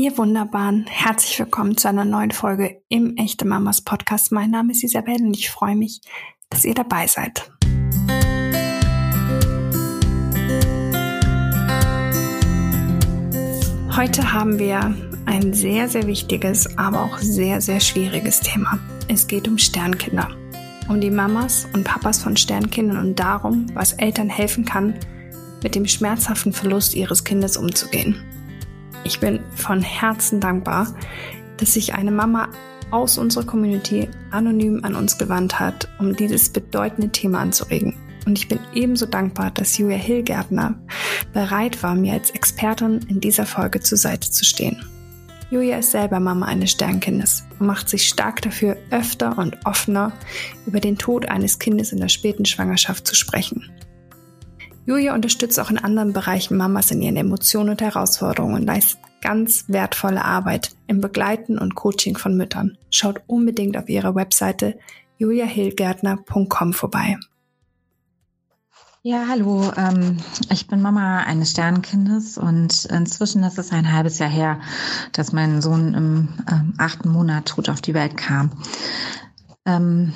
Ihr Wunderbaren, herzlich willkommen zu einer neuen Folge im Echte Mamas Podcast. Mein Name ist Isabelle und ich freue mich, dass ihr dabei seid. Heute haben wir ein sehr, sehr wichtiges, aber auch sehr, sehr schwieriges Thema. Es geht um Sternkinder. Um die Mamas und Papas von Sternkindern und darum, was Eltern helfen kann, mit dem schmerzhaften Verlust ihres Kindes umzugehen. Ich bin von Herzen dankbar, dass sich eine Mama aus unserer Community anonym an uns gewandt hat, um dieses bedeutende Thema anzuregen. Und ich bin ebenso dankbar, dass Julia Hillgärtner bereit war, mir als Expertin in dieser Folge zur Seite zu stehen. Julia ist selber Mama eines Sternkindes und macht sich stark dafür, öfter und offener über den Tod eines Kindes in der späten Schwangerschaft zu sprechen. Julia unterstützt auch in anderen Bereichen Mamas in ihren Emotionen und Herausforderungen und leistet ganz wertvolle Arbeit im Begleiten und Coaching von Müttern. Schaut unbedingt auf ihrer Webseite juliahilgärtner.com vorbei. Ja, hallo. Ähm, ich bin Mama eines Sternkindes und inzwischen ist es ein halbes Jahr her, dass mein Sohn im ähm, achten Monat tot auf die Welt kam. Ähm,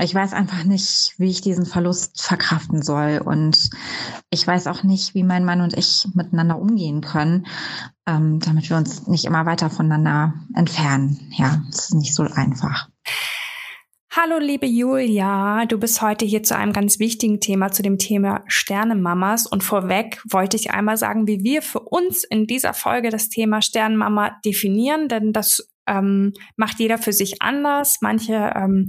ich weiß einfach nicht, wie ich diesen Verlust verkraften soll. Und ich weiß auch nicht, wie mein Mann und ich miteinander umgehen können, ähm, damit wir uns nicht immer weiter voneinander entfernen. Ja, es ist nicht so einfach. Hallo liebe Julia, du bist heute hier zu einem ganz wichtigen Thema, zu dem Thema Sternenmamas. Und vorweg wollte ich einmal sagen, wie wir für uns in dieser Folge das Thema Sternenmama definieren, denn das ähm, macht jeder für sich anders. Manche ähm,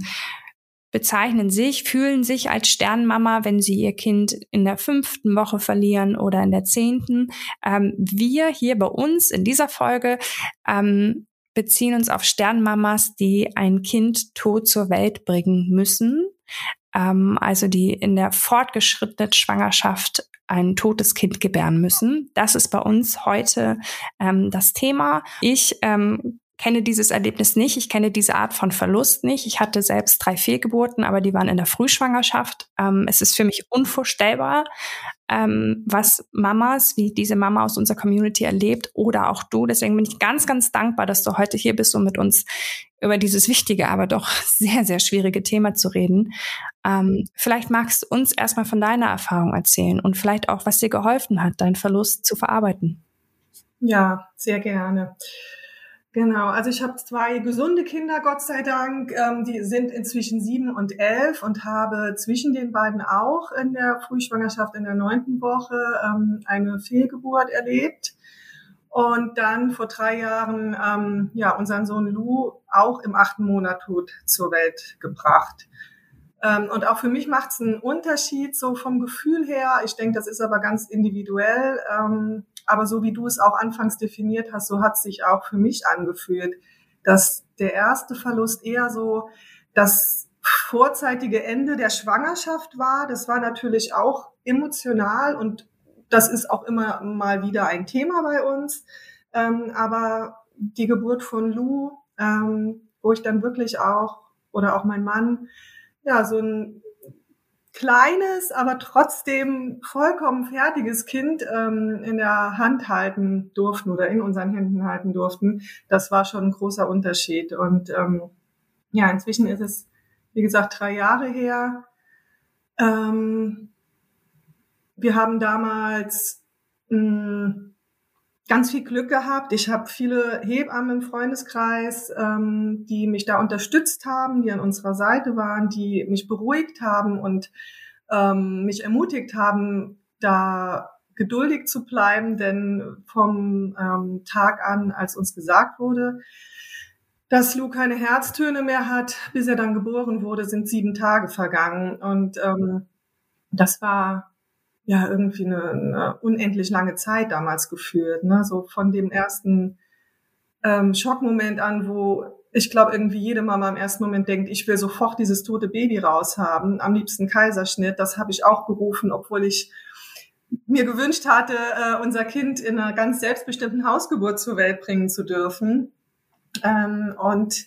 bezeichnen sich, fühlen sich als Sternmama, wenn sie ihr Kind in der fünften Woche verlieren oder in der zehnten. Ähm, wir hier bei uns in dieser Folge ähm, beziehen uns auf Sternmamas, die ein Kind tot zur Welt bringen müssen. Ähm, also die in der fortgeschrittenen Schwangerschaft ein totes Kind gebären müssen. Das ist bei uns heute ähm, das Thema. Ich ähm, kenne dieses Erlebnis nicht. Ich kenne diese Art von Verlust nicht. Ich hatte selbst drei Fehlgeburten, aber die waren in der Frühschwangerschaft. Ähm, es ist für mich unvorstellbar, ähm, was Mamas wie diese Mama aus unserer Community erlebt oder auch du. Deswegen bin ich ganz, ganz dankbar, dass du heute hier bist, um mit uns über dieses wichtige, aber doch sehr, sehr schwierige Thema zu reden. Ähm, vielleicht magst du uns erstmal von deiner Erfahrung erzählen und vielleicht auch, was dir geholfen hat, deinen Verlust zu verarbeiten. Ja, sehr gerne. Genau, also ich habe zwei gesunde Kinder, Gott sei Dank. Ähm, die sind inzwischen sieben und elf und habe zwischen den beiden auch in der Frühschwangerschaft in der neunten Woche ähm, eine Fehlgeburt erlebt. Und dann vor drei Jahren ähm, ja unseren Sohn Lou auch im achten Monat tot zur Welt gebracht. Ähm, und auch für mich macht es einen Unterschied so vom Gefühl her. Ich denke, das ist aber ganz individuell. Aber so wie du es auch anfangs definiert hast, so hat sich auch für mich angefühlt, dass der erste Verlust eher so das vorzeitige Ende der Schwangerschaft war. Das war natürlich auch emotional und das ist auch immer mal wieder ein Thema bei uns. Ähm, aber die Geburt von Lou, ähm, wo ich dann wirklich auch, oder auch mein Mann, ja, so ein kleines, aber trotzdem vollkommen fertiges Kind ähm, in der Hand halten durften oder in unseren Händen halten durften, das war schon ein großer Unterschied. Und ähm, ja, inzwischen ist es, wie gesagt, drei Jahre her. Ähm, wir haben damals mh, hm, ganz viel Glück gehabt. Ich habe viele Hebammen im Freundeskreis, ähm, die mich da unterstützt haben, die an unserer Seite waren, die mich beruhigt haben und ähm, mich ermutigt haben, da geduldig zu bleiben, denn vom ähm, Tag an, als uns gesagt wurde, dass Lou keine Herztöne mehr hat, bis er dann geboren wurde, sind sieben Tage vergangen. Und ähm, das war ja irgendwie eine, eine unendlich lange Zeit damals geführt. Ne? So von dem ersten ähm, Schockmoment an, wo ich glaube, irgendwie jede Mama im ersten Moment denkt, ich will sofort dieses tote Baby raushaben, am liebsten Kaiserschnitt. Das habe ich auch gerufen, obwohl ich mir gewünscht hatte, äh, unser Kind in einer ganz selbstbestimmten Hausgeburt zur Welt bringen zu dürfen. Ähm, und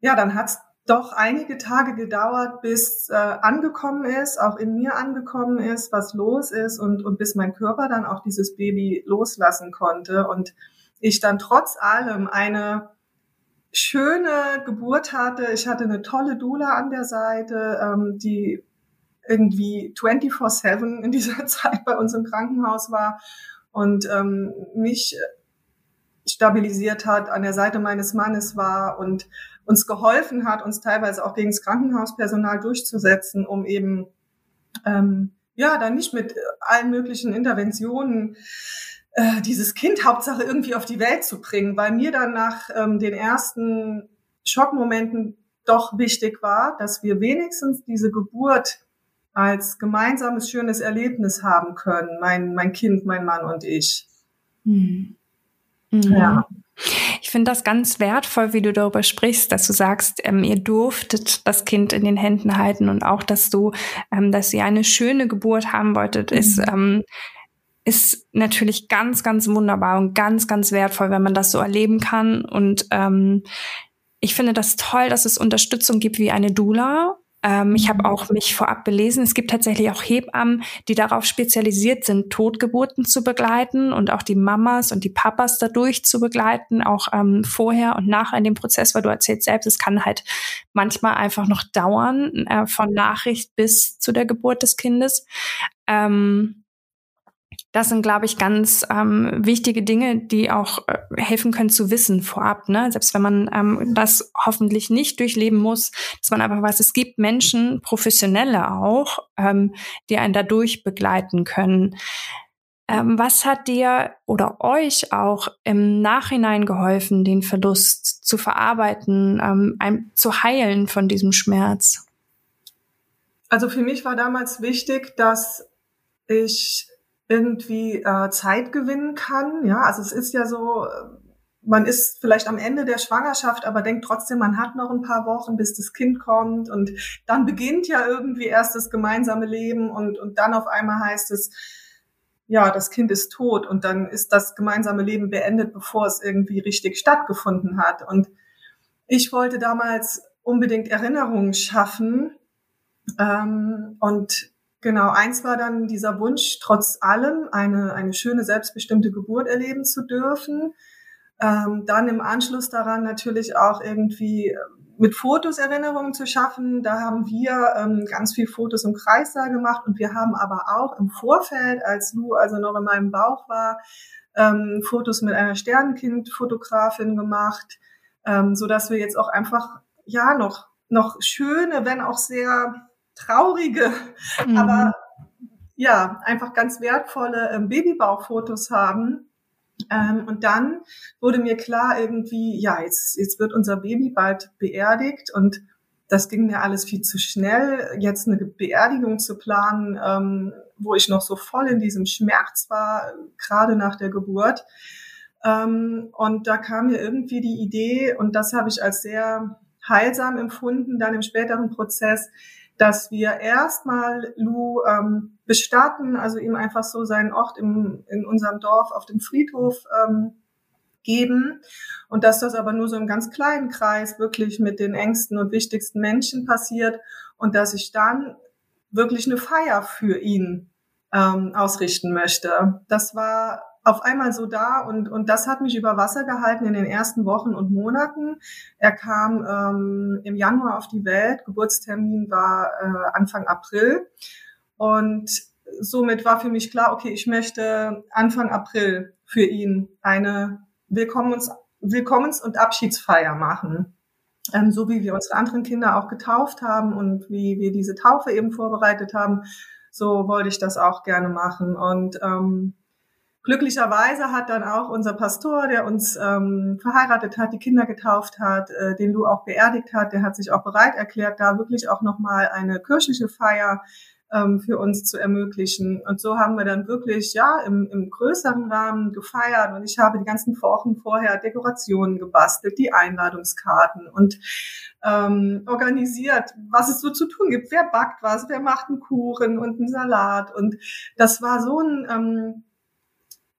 ja, dann hat's doch einige Tage gedauert, bis äh, angekommen ist, auch in mir angekommen ist, was los ist und, und bis mein Körper dann auch dieses Baby loslassen konnte. Und ich dann trotz allem eine schöne Geburt hatte. Ich hatte eine tolle Dula an der Seite, ähm, die irgendwie 24-7 in dieser Zeit bei uns im Krankenhaus war und ähm, mich stabilisiert hat, an der Seite meines Mannes war und uns geholfen hat, uns teilweise auch gegen das Krankenhauspersonal durchzusetzen, um eben ähm, ja dann nicht mit allen möglichen Interventionen äh, dieses Kind Hauptsache irgendwie auf die Welt zu bringen, weil mir dann nach ähm, den ersten Schockmomenten doch wichtig war, dass wir wenigstens diese Geburt als gemeinsames schönes Erlebnis haben können, mein, mein Kind, mein Mann und ich. Mhm. Mhm. Ja. Ich finde das ganz wertvoll, wie du darüber sprichst, dass du sagst, ähm, ihr durftet das Kind in den Händen halten und auch, dass du, ähm, dass ihr eine schöne Geburt haben wolltet, mhm. ist, ähm, ist natürlich ganz, ganz wunderbar und ganz, ganz wertvoll, wenn man das so erleben kann. Und ähm, ich finde das toll, dass es Unterstützung gibt wie eine Doula, ähm, ich habe mhm. auch mich vorab belesen. Es gibt tatsächlich auch Hebammen, die darauf spezialisiert sind, Totgeburten zu begleiten und auch die Mamas und die Papas dadurch zu begleiten, auch ähm, vorher und nachher in dem Prozess, weil du erzählst selbst, es kann halt manchmal einfach noch dauern, äh, von Nachricht bis zu der Geburt des Kindes. Ähm, das sind, glaube ich, ganz ähm, wichtige Dinge, die auch äh, helfen können zu wissen vorab. Ne? Selbst wenn man ähm, das hoffentlich nicht durchleben muss, dass man einfach weiß, es gibt Menschen, Professionelle auch, ähm, die einen dadurch begleiten können. Ähm, was hat dir oder euch auch im Nachhinein geholfen, den Verlust zu verarbeiten, ähm, ein, zu heilen von diesem Schmerz? Also für mich war damals wichtig, dass ich irgendwie äh, Zeit gewinnen kann. Ja, also es ist ja so, man ist vielleicht am Ende der Schwangerschaft, aber denkt trotzdem, man hat noch ein paar Wochen, bis das Kind kommt und dann beginnt ja irgendwie erst das gemeinsame Leben und, und dann auf einmal heißt es, ja, das Kind ist tot und dann ist das gemeinsame Leben beendet, bevor es irgendwie richtig stattgefunden hat. Und ich wollte damals unbedingt Erinnerungen schaffen ähm, und Genau, eins war dann dieser Wunsch, trotz allem eine, eine schöne, selbstbestimmte Geburt erleben zu dürfen. Ähm, dann im Anschluss daran natürlich auch irgendwie äh, mit Fotos Erinnerungen zu schaffen. Da haben wir ähm, ganz viel Fotos im Kreissaal gemacht und wir haben aber auch im Vorfeld, als Lou also noch in meinem Bauch war, ähm, Fotos mit einer Sternenkind-Fotografin gemacht, ähm, so dass wir jetzt auch einfach ja noch noch schöne, wenn auch sehr traurige, mhm. aber ja, einfach ganz wertvolle ähm, Babybauchfotos haben. Ähm, und dann wurde mir klar irgendwie, ja, jetzt, jetzt wird unser Baby bald beerdigt und das ging mir alles viel zu schnell, jetzt eine Beerdigung zu planen, ähm, wo ich noch so voll in diesem Schmerz war, gerade nach der Geburt. Ähm, und da kam mir irgendwie die Idee, und das habe ich als sehr heilsam empfunden, dann im späteren Prozess, dass wir erstmal Lou ähm, bestatten, also ihm einfach so seinen Ort im, in unserem Dorf auf dem Friedhof ähm, geben und dass das aber nur so im ganz kleinen Kreis wirklich mit den engsten und wichtigsten Menschen passiert und dass ich dann wirklich eine Feier für ihn ähm, ausrichten möchte. Das war auf einmal so da und, und das hat mich über Wasser gehalten in den ersten Wochen und Monaten. Er kam ähm, im Januar auf die Welt, Geburtstermin war äh, Anfang April und somit war für mich klar, okay, ich möchte Anfang April für ihn eine Willkommens, Willkommens- und Abschiedsfeier machen. Ähm, so wie wir unsere anderen Kinder auch getauft haben und wie wir diese Taufe eben vorbereitet haben, so wollte ich das auch gerne machen. Und ähm, Glücklicherweise hat dann auch unser Pastor, der uns ähm, verheiratet hat, die Kinder getauft hat, äh, den Lou auch beerdigt hat, der hat sich auch bereit erklärt, da wirklich auch nochmal eine kirchliche Feier ähm, für uns zu ermöglichen. Und so haben wir dann wirklich ja im, im größeren Rahmen gefeiert und ich habe die ganzen Wochen vorher Dekorationen gebastelt, die Einladungskarten und ähm, organisiert, was es so zu tun gibt. Wer backt was, wer macht einen Kuchen und einen Salat und das war so ein ähm,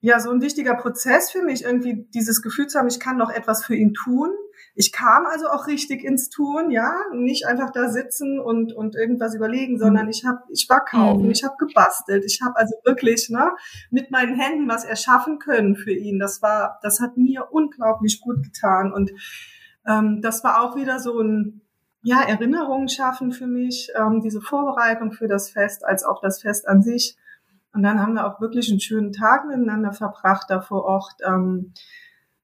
ja so ein wichtiger Prozess für mich, irgendwie dieses Gefühl zu haben, ich kann noch etwas für ihn tun. Ich kam also auch richtig ins Tun, ja, nicht einfach da sitzen und und irgendwas überlegen, sondern ich habe, ich war kaufen, mhm. ich habe gebastelt, ich habe also wirklich ne mit meinen Händen was erschaffen können für ihn. Das war, das hat mir unglaublich gut getan und ähm, das war auch wieder so ein ja, Erinnerungen schaffen für mich, ähm, diese Vorbereitung für das Fest, als auch das Fest an sich. Und dann haben wir auch wirklich einen schönen Tag miteinander verbracht da vor Ort, ähm,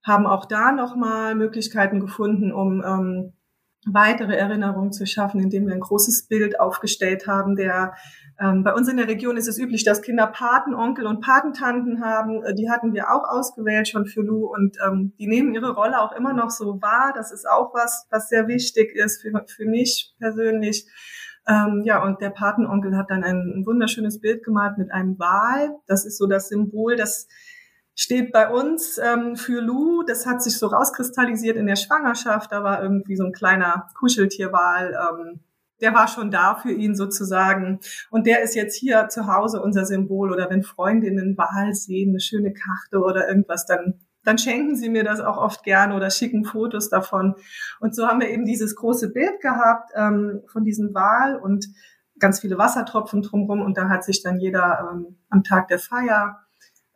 haben auch da nochmal Möglichkeiten gefunden, um ähm, weitere Erinnerungen zu schaffen, indem wir ein großes Bild aufgestellt haben, der ähm, bei uns in der Region ist es üblich, dass Kinder Paten, Onkel und Patentanten haben. Äh, die hatten wir auch ausgewählt schon für Lou und ähm, die nehmen ihre Rolle auch immer noch so wahr. Das ist auch was, was sehr wichtig ist für, für mich persönlich. Ähm, ja, und der Patenonkel hat dann ein, ein wunderschönes Bild gemalt mit einem Wal. Das ist so das Symbol, das steht bei uns ähm, für Lou. Das hat sich so rauskristallisiert in der Schwangerschaft. Da war irgendwie so ein kleiner Kuscheltierwal. Ähm, der war schon da für ihn sozusagen. Und der ist jetzt hier zu Hause unser Symbol. Oder wenn Freundinnen Wahl sehen, eine schöne Karte oder irgendwas, dann, dann schenken sie mir das auch oft gerne oder schicken Fotos davon. Und so haben wir eben dieses große Bild gehabt ähm, von diesem Wal und ganz viele Wassertropfen drumherum. Und da hat sich dann jeder ähm, am Tag der Feier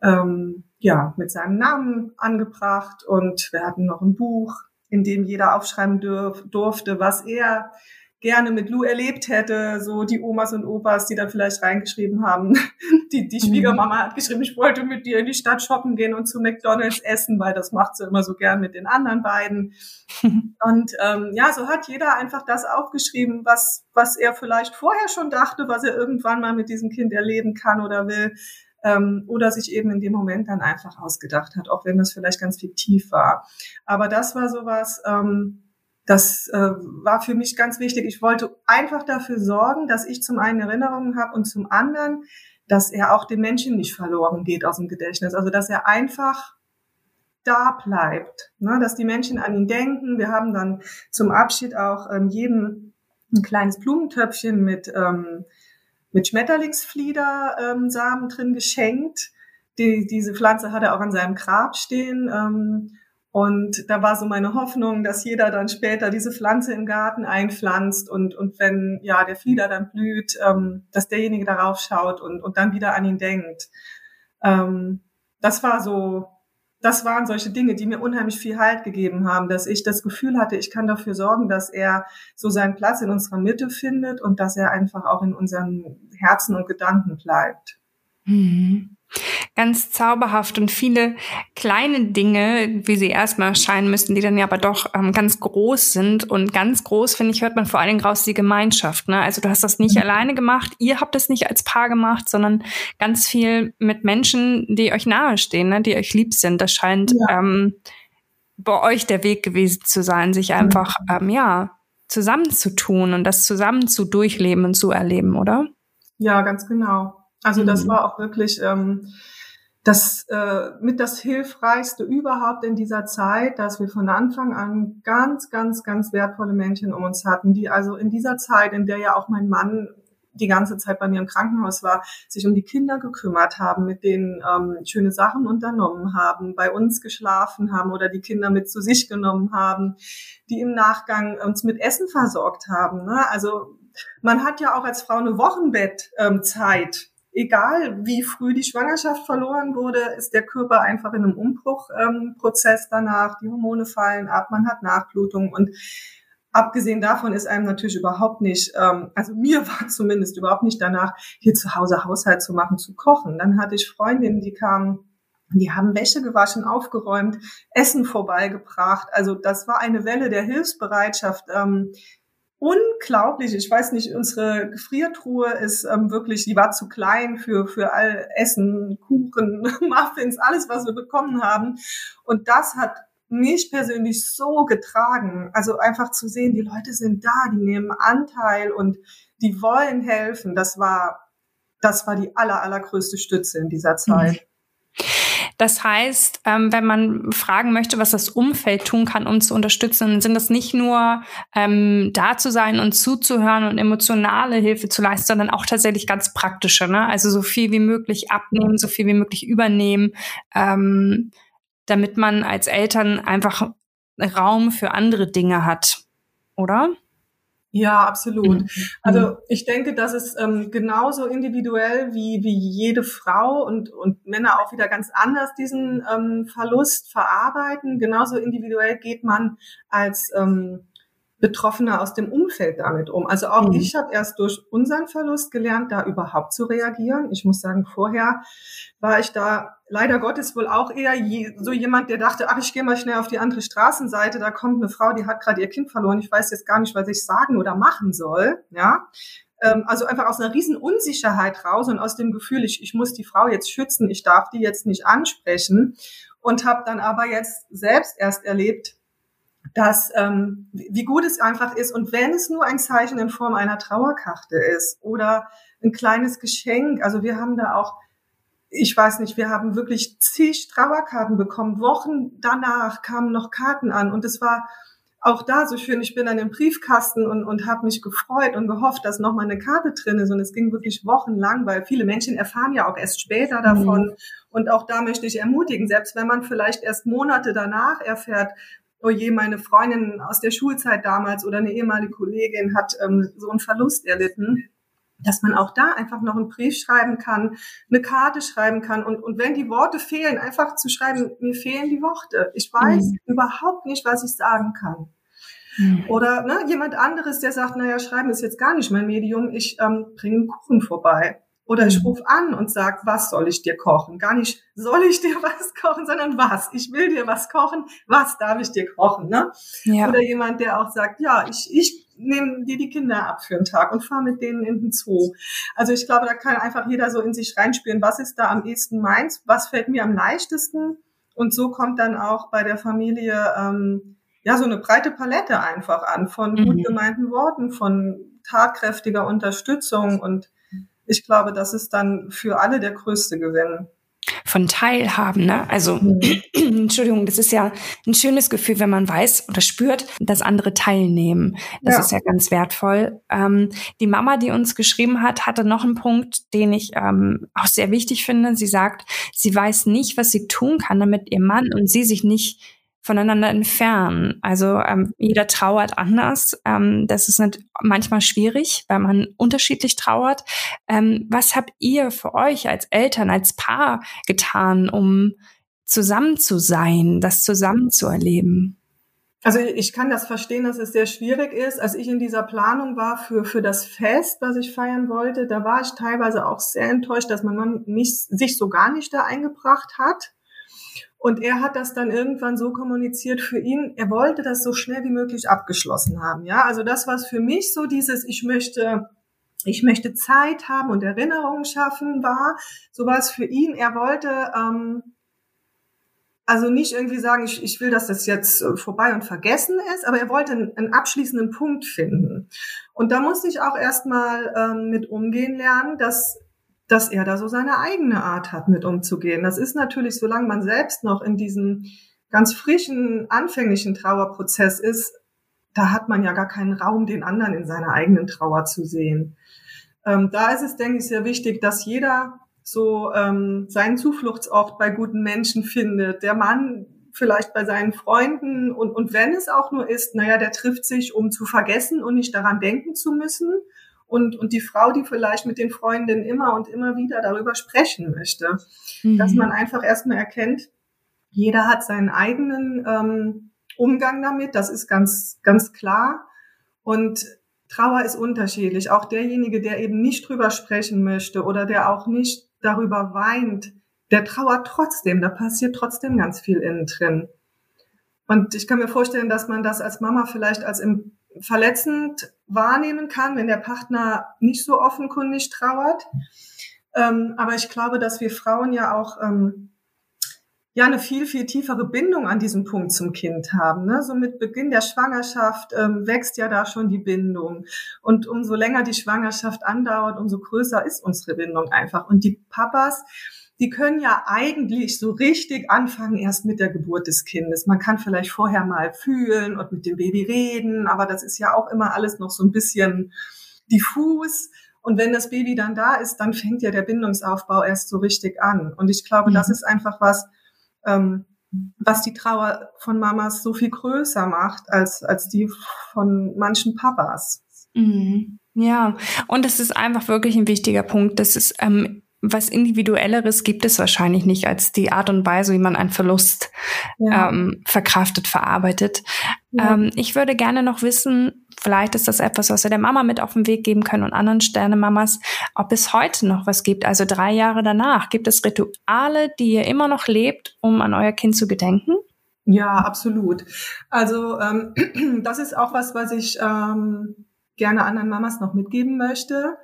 ähm, ja, mit seinem Namen angebracht. Und wir hatten noch ein Buch, in dem jeder aufschreiben dürf, durfte, was er gerne mit Lou erlebt hätte, so die Omas und Opas, die dann vielleicht reingeschrieben haben. Die, die mhm. Schwiegermama hat geschrieben, ich wollte mit dir in die Stadt shoppen gehen und zu McDonalds essen, weil das macht sie immer so gern mit den anderen beiden. Und ähm, ja, so hat jeder einfach das aufgeschrieben, was, was er vielleicht vorher schon dachte, was er irgendwann mal mit diesem Kind erleben kann oder will. Ähm, oder sich eben in dem Moment dann einfach ausgedacht hat, auch wenn das vielleicht ganz fiktiv war. Aber das war sowas, ähm, das äh, war für mich ganz wichtig. Ich wollte einfach dafür sorgen, dass ich zum einen Erinnerungen habe und zum anderen, dass er auch den Menschen nicht verloren geht aus dem Gedächtnis. Also dass er einfach da bleibt, ne? dass die Menschen an ihn denken. Wir haben dann zum Abschied auch ähm, jedem ein kleines Blumentöpfchen mit ähm, mit Schmetterlingsfliedersamen ähm, drin geschenkt. Die, diese Pflanze hat er auch an seinem Grab stehen. Ähm, und da war so meine Hoffnung, dass jeder dann später diese Pflanze im Garten einpflanzt und, und wenn ja der Flieder dann blüht, ähm, dass derjenige darauf schaut und, und dann wieder an ihn denkt. Ähm, das war so, das waren solche Dinge, die mir unheimlich viel Halt gegeben haben, dass ich das Gefühl hatte, ich kann dafür sorgen, dass er so seinen Platz in unserer Mitte findet und dass er einfach auch in unseren Herzen und Gedanken bleibt. Mhm ganz zauberhaft und viele kleine Dinge, wie sie erstmal erscheinen müssten, die dann ja aber doch ähm, ganz groß sind. Und ganz groß, finde ich, hört man vor allen Dingen raus die Gemeinschaft. Ne? Also du hast das nicht mhm. alleine gemacht, ihr habt es nicht als Paar gemacht, sondern ganz viel mit Menschen, die euch nahestehen, ne? die euch lieb sind. Das scheint ja. ähm, bei euch der Weg gewesen zu sein, sich mhm. einfach, ähm, ja, zusammenzutun und das zusammen zu durchleben und zu erleben, oder? Ja, ganz genau. Also das mhm. war auch wirklich ähm, das äh, mit das Hilfreichste überhaupt in dieser Zeit, dass wir von Anfang an ganz, ganz, ganz wertvolle Menschen um uns hatten, die also in dieser Zeit, in der ja auch mein Mann die ganze Zeit bei mir im Krankenhaus war, sich um die Kinder gekümmert haben, mit denen ähm, schöne Sachen unternommen haben, bei uns geschlafen haben oder die Kinder mit zu sich genommen haben, die im Nachgang uns mit Essen versorgt haben. Ne? Also man hat ja auch als Frau eine Wochenbettzeit. Ähm, egal wie früh die Schwangerschaft verloren wurde, ist der Körper einfach in einem Umbruchprozess ähm, danach. Die Hormone fallen ab, man hat Nachblutung und abgesehen davon ist einem natürlich überhaupt nicht, ähm, also mir war zumindest überhaupt nicht danach, hier zu Hause Haushalt zu machen, zu kochen. Dann hatte ich Freundinnen, die kamen die haben Wäsche gewaschen, aufgeräumt, Essen vorbeigebracht. Also das war eine Welle der Hilfsbereitschaft, ähm, unglaublich. Ich weiß nicht, unsere Gefriertruhe ist ähm, wirklich, die war zu klein für, für all Essen, Kuchen, Muffins, alles, was wir bekommen haben. Und das hat mich persönlich so getragen. Also einfach zu sehen, die Leute sind da, die nehmen Anteil und die wollen helfen. Das war, das war die aller, allergrößte Stütze in dieser Zeit. Das heißt, ähm, wenn man fragen möchte, was das Umfeld tun kann, um zu unterstützen, sind das nicht nur ähm, da zu sein und zuzuhören und emotionale Hilfe zu leisten, sondern auch tatsächlich ganz praktische. Ne? Also so viel wie möglich abnehmen, so viel wie möglich übernehmen, ähm, damit man als Eltern einfach Raum für andere Dinge hat, oder? Ja, absolut. Mhm. Also ich denke, dass es ähm, genauso individuell wie, wie jede Frau und, und Männer auch wieder ganz anders diesen ähm, Verlust verarbeiten. Genauso individuell geht man als ähm, Betroffener aus dem Umfeld damit um. Also auch mhm. ich habe erst durch unseren Verlust gelernt, da überhaupt zu reagieren. Ich muss sagen, vorher war ich da leider Gottes wohl auch eher je, so jemand, der dachte, ach, ich gehe mal schnell auf die andere Straßenseite, da kommt eine Frau, die hat gerade ihr Kind verloren, ich weiß jetzt gar nicht, was ich sagen oder machen soll. Ja, ähm, also einfach aus einer riesen Unsicherheit raus und aus dem Gefühl, ich, ich muss die Frau jetzt schützen, ich darf die jetzt nicht ansprechen und habe dann aber jetzt selbst erst erlebt, dass ähm, wie gut es einfach ist und wenn es nur ein Zeichen in Form einer Trauerkarte ist oder ein kleines Geschenk, also wir haben da auch ich weiß nicht, wir haben wirklich zig Trauerkarten bekommen. Wochen danach kamen noch Karten an und es war auch da so schön. Ich bin an dem Briefkasten und, und habe mich gefreut und gehofft, dass noch mal eine Karte drin ist. Und es ging wirklich wochenlang, weil viele Menschen erfahren ja auch erst später davon. Mhm. Und auch da möchte ich ermutigen, selbst wenn man vielleicht erst Monate danach erfährt, oh je, meine Freundin aus der Schulzeit damals oder eine ehemalige Kollegin hat ähm, so einen Verlust erlitten dass man auch da einfach noch einen Brief schreiben kann, eine Karte schreiben kann und, und wenn die Worte fehlen, einfach zu schreiben, mir fehlen die Worte. Ich weiß mhm. überhaupt nicht, was ich sagen kann. Mhm. Oder ne, jemand anderes, der sagt, naja, schreiben ist jetzt gar nicht mein Medium, ich ähm, bringe einen Kuchen vorbei. Oder ich rufe an und sag, was soll ich dir kochen? Gar nicht, soll ich dir was kochen, sondern was? Ich will dir was kochen, was darf ich dir kochen? Ne? Ja. Oder jemand, der auch sagt, ja, ich, ich nehme dir die Kinder ab für einen Tag und fahr mit denen in den Zoo. Also ich glaube, da kann einfach jeder so in sich reinspüren, was ist da am ehesten meins, was fällt mir am leichtesten. Und so kommt dann auch bei der Familie ähm, ja so eine breite Palette einfach an von mhm. gut gemeinten Worten, von tatkräftiger Unterstützung und ich glaube, das ist dann für alle der größte Gewinn von Teilhaben. Ne? Also, mhm. Entschuldigung, das ist ja ein schönes Gefühl, wenn man weiß oder spürt, dass andere teilnehmen. Das ja. ist ja ganz wertvoll. Ähm, die Mama, die uns geschrieben hat, hatte noch einen Punkt, den ich ähm, auch sehr wichtig finde. Sie sagt, sie weiß nicht, was sie tun kann, damit ihr Mann und sie sich nicht voneinander entfernen. Also ähm, jeder trauert anders. Ähm, das ist manchmal schwierig, weil man unterschiedlich trauert. Ähm, was habt ihr für euch als Eltern, als Paar getan, um zusammen zu sein, das zusammen zu erleben? Also ich kann das verstehen, dass es sehr schwierig ist. Als ich in dieser Planung war für, für das Fest, was ich feiern wollte, da war ich teilweise auch sehr enttäuscht, dass mein Mann nicht, sich so gar nicht da eingebracht hat. Und er hat das dann irgendwann so kommuniziert für ihn, er wollte das so schnell wie möglich abgeschlossen haben. Ja, also das, was für mich so dieses, ich möchte, ich möchte Zeit haben und Erinnerungen schaffen war, so war es für ihn. Er wollte, ähm, also nicht irgendwie sagen, ich, ich will, dass das jetzt äh, vorbei und vergessen ist, aber er wollte einen, einen abschließenden Punkt finden. Und da musste ich auch erstmal ähm, mit umgehen lernen, dass dass er da so seine eigene Art hat, mit umzugehen. Das ist natürlich, solange man selbst noch in diesem ganz frischen, anfänglichen Trauerprozess ist, da hat man ja gar keinen Raum, den anderen in seiner eigenen Trauer zu sehen. Ähm, da ist es, denke ich, sehr wichtig, dass jeder so ähm, seinen Zufluchtsort bei guten Menschen findet. Der Mann vielleicht bei seinen Freunden und, und wenn es auch nur ist, naja, der trifft sich, um zu vergessen und nicht daran denken zu müssen und, und die Frau, die vielleicht mit den Freundinnen immer und immer wieder darüber sprechen möchte. Mhm. Dass man einfach erstmal erkennt, jeder hat seinen eigenen ähm, Umgang damit, das ist ganz, ganz klar. Und Trauer ist unterschiedlich. Auch derjenige, der eben nicht drüber sprechen möchte oder der auch nicht darüber weint, der trauert trotzdem, da passiert trotzdem ganz viel innen drin. Und ich kann mir vorstellen, dass man das als Mama vielleicht als verletzend wahrnehmen kann, wenn der Partner nicht so offenkundig trauert. Ähm, aber ich glaube, dass wir Frauen ja auch ähm, ja eine viel, viel tiefere Bindung an diesem Punkt zum Kind haben. Ne? So mit Beginn der Schwangerschaft ähm, wächst ja da schon die Bindung. Und umso länger die Schwangerschaft andauert, umso größer ist unsere Bindung einfach. Und die Papas, die können ja eigentlich so richtig anfangen erst mit der Geburt des Kindes. Man kann vielleicht vorher mal fühlen und mit dem Baby reden, aber das ist ja auch immer alles noch so ein bisschen diffus. Und wenn das Baby dann da ist, dann fängt ja der Bindungsaufbau erst so richtig an. Und ich glaube, mhm. das ist einfach was, ähm, was die Trauer von Mamas so viel größer macht als, als die von manchen Papas. Mhm. Ja, und es ist einfach wirklich ein wichtiger Punkt. Das ist ähm, was Individuelleres gibt es wahrscheinlich nicht als die Art und Weise, wie man einen Verlust ja. ähm, verkraftet, verarbeitet. Ja. Ähm, ich würde gerne noch wissen, vielleicht ist das etwas, was wir der Mama mit auf den Weg geben können und anderen Sternemamas, ob es heute noch was gibt, also drei Jahre danach. Gibt es Rituale, die ihr immer noch lebt, um an euer Kind zu gedenken? Ja, absolut. Also ähm, das ist auch was, was ich ähm, gerne anderen Mamas noch mitgeben möchte.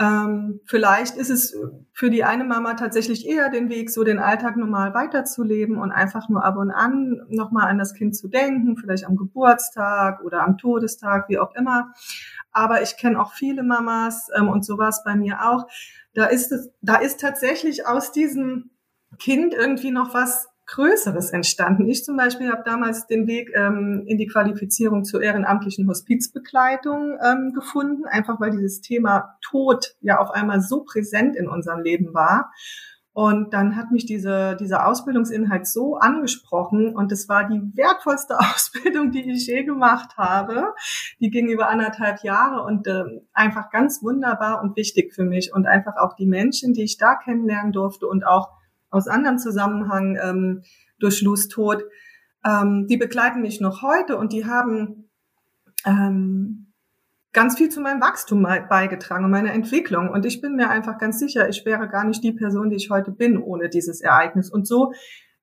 Ähm, vielleicht ist es für die eine Mama tatsächlich eher den Weg, so den Alltag normal weiterzuleben und einfach nur ab und an nochmal an das Kind zu denken, vielleicht am Geburtstag oder am Todestag, wie auch immer. Aber ich kenne auch viele Mamas ähm, und so war es bei mir auch. Da ist es, da ist tatsächlich aus diesem Kind irgendwie noch was Größeres entstanden. Ich zum Beispiel habe damals den Weg ähm, in die Qualifizierung zur ehrenamtlichen Hospizbegleitung ähm, gefunden, einfach weil dieses Thema Tod ja auf einmal so präsent in unserem Leben war. Und dann hat mich diese, dieser Ausbildungsinhalt so angesprochen und es war die wertvollste Ausbildung, die ich je gemacht habe. Die ging über anderthalb Jahre und äh, einfach ganz wunderbar und wichtig für mich und einfach auch die Menschen, die ich da kennenlernen durfte und auch aus anderem Zusammenhang ähm, durch Lus Tod, ähm, die begleiten mich noch heute und die haben ähm, ganz viel zu meinem Wachstum beigetragen und meiner Entwicklung. Und ich bin mir einfach ganz sicher, ich wäre gar nicht die Person, die ich heute bin, ohne dieses Ereignis. Und so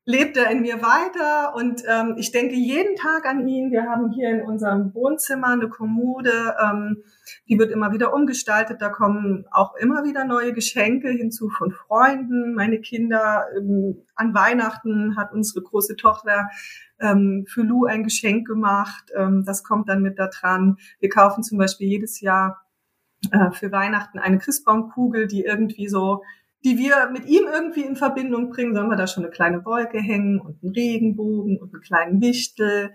lebt er in mir weiter und ähm, ich denke jeden Tag an ihn. Wir haben hier in unserem Wohnzimmer eine Kommode, ähm, die wird immer wieder umgestaltet. Da kommen auch immer wieder neue Geschenke hinzu von Freunden. Meine Kinder ähm, an Weihnachten hat unsere große Tochter ähm, für Lou ein Geschenk gemacht. Ähm, das kommt dann mit da dran. Wir kaufen zum Beispiel jedes Jahr äh, für Weihnachten eine Christbaumkugel, die irgendwie so die wir mit ihm irgendwie in Verbindung bringen, sollen wir da schon eine kleine Wolke hängen und einen Regenbogen und einen kleinen Wichtel.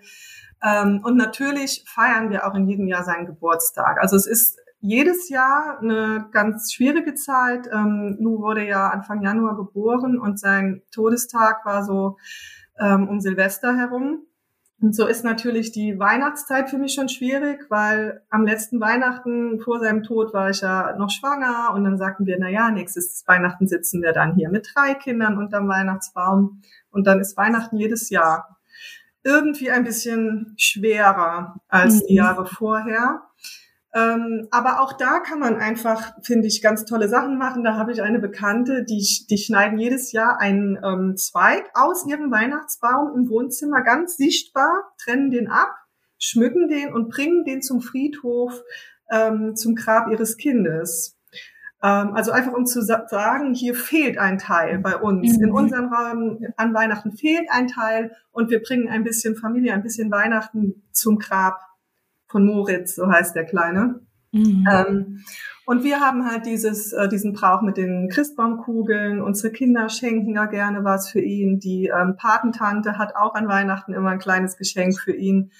Ähm, und natürlich feiern wir auch in jedem Jahr seinen Geburtstag. Also es ist jedes Jahr eine ganz schwierige Zeit. Ähm, Lou wurde ja Anfang Januar geboren und sein Todestag war so ähm, um Silvester herum. Und so ist natürlich die Weihnachtszeit für mich schon schwierig, weil am letzten Weihnachten vor seinem Tod war ich ja noch schwanger und dann sagten wir, na ja, nächstes Weihnachten sitzen wir dann hier mit drei Kindern unterm Weihnachtsbaum und dann ist Weihnachten jedes Jahr irgendwie ein bisschen schwerer als mhm. die Jahre vorher. Ähm, aber auch da kann man einfach, finde ich, ganz tolle Sachen machen. Da habe ich eine Bekannte, die, die schneiden jedes Jahr einen ähm, Zweig aus ihrem Weihnachtsbaum im Wohnzimmer ganz sichtbar, trennen den ab, schmücken den und bringen den zum Friedhof, ähm, zum Grab ihres Kindes. Ähm, also einfach um zu sagen, hier fehlt ein Teil bei uns. Mhm. In unserem Raum an Weihnachten fehlt ein Teil und wir bringen ein bisschen Familie, ein bisschen Weihnachten zum Grab von Moritz, so heißt der Kleine. Mhm. Ähm, und wir haben halt dieses, äh, diesen Brauch mit den Christbaumkugeln. Unsere Kinder schenken ja gerne was für ihn. Die ähm, Patentante hat auch an Weihnachten immer ein kleines Geschenk für ihn.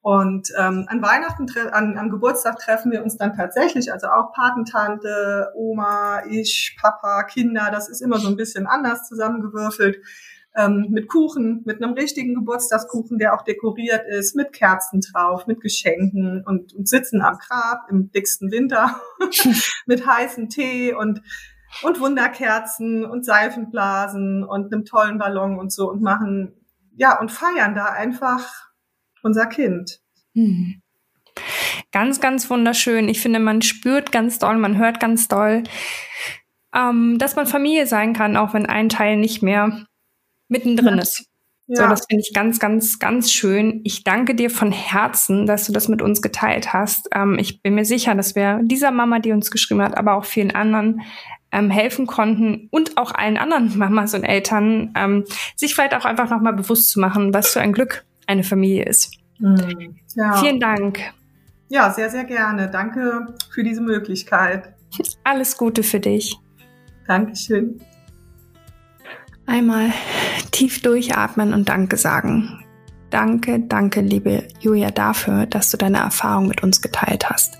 Und ähm, an Weihnachten, an, am Geburtstag treffen wir uns dann tatsächlich, also auch Patentante, Oma, ich, Papa, Kinder. Das ist immer so ein bisschen anders zusammengewürfelt ähm, mit Kuchen, mit einem richtigen Geburtstagskuchen, der auch dekoriert ist, mit Kerzen drauf, mit Geschenken und, und sitzen am Grab im dicksten Winter mit heißem Tee und und Wunderkerzen und Seifenblasen und einem tollen Ballon und so und machen ja und feiern da einfach unser Kind. Mhm. Ganz, ganz wunderschön. Ich finde, man spürt ganz doll, man hört ganz doll, ähm, dass man Familie sein kann, auch wenn ein Teil nicht mehr mittendrin ja. ist. Ja. So, das finde ich ganz, ganz, ganz schön. Ich danke dir von Herzen, dass du das mit uns geteilt hast. Ähm, ich bin mir sicher, dass wir dieser Mama, die uns geschrieben hat, aber auch vielen anderen ähm, helfen konnten und auch allen anderen Mamas und Eltern, ähm, sich vielleicht auch einfach nochmal bewusst zu machen, was für ein Glück eine Familie ist. Mhm. Ja. Vielen Dank. Ja, sehr, sehr gerne. Danke für diese Möglichkeit. Alles Gute für dich. Dankeschön. Einmal tief durchatmen und Danke sagen. Danke, danke, liebe Julia, dafür, dass du deine Erfahrung mit uns geteilt hast.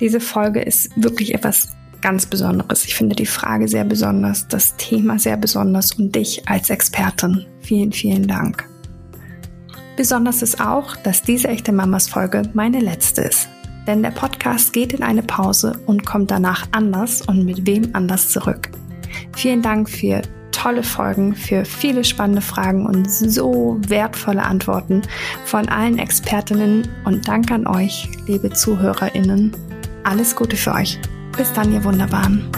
Diese Folge ist wirklich etwas ganz Besonderes. Ich finde die Frage sehr besonders, das Thema sehr besonders und dich als Expertin. Vielen, vielen Dank. Besonders ist auch, dass diese echte Mamas Folge meine letzte ist. Denn der Podcast geht in eine Pause und kommt danach anders und mit wem anders zurück. Vielen Dank für tolle Folgen, für viele spannende Fragen und so wertvolle Antworten von allen Expertinnen und Dank an euch, liebe ZuhörerInnen. Alles Gute für euch. Bis dann, ihr Wunderbaren.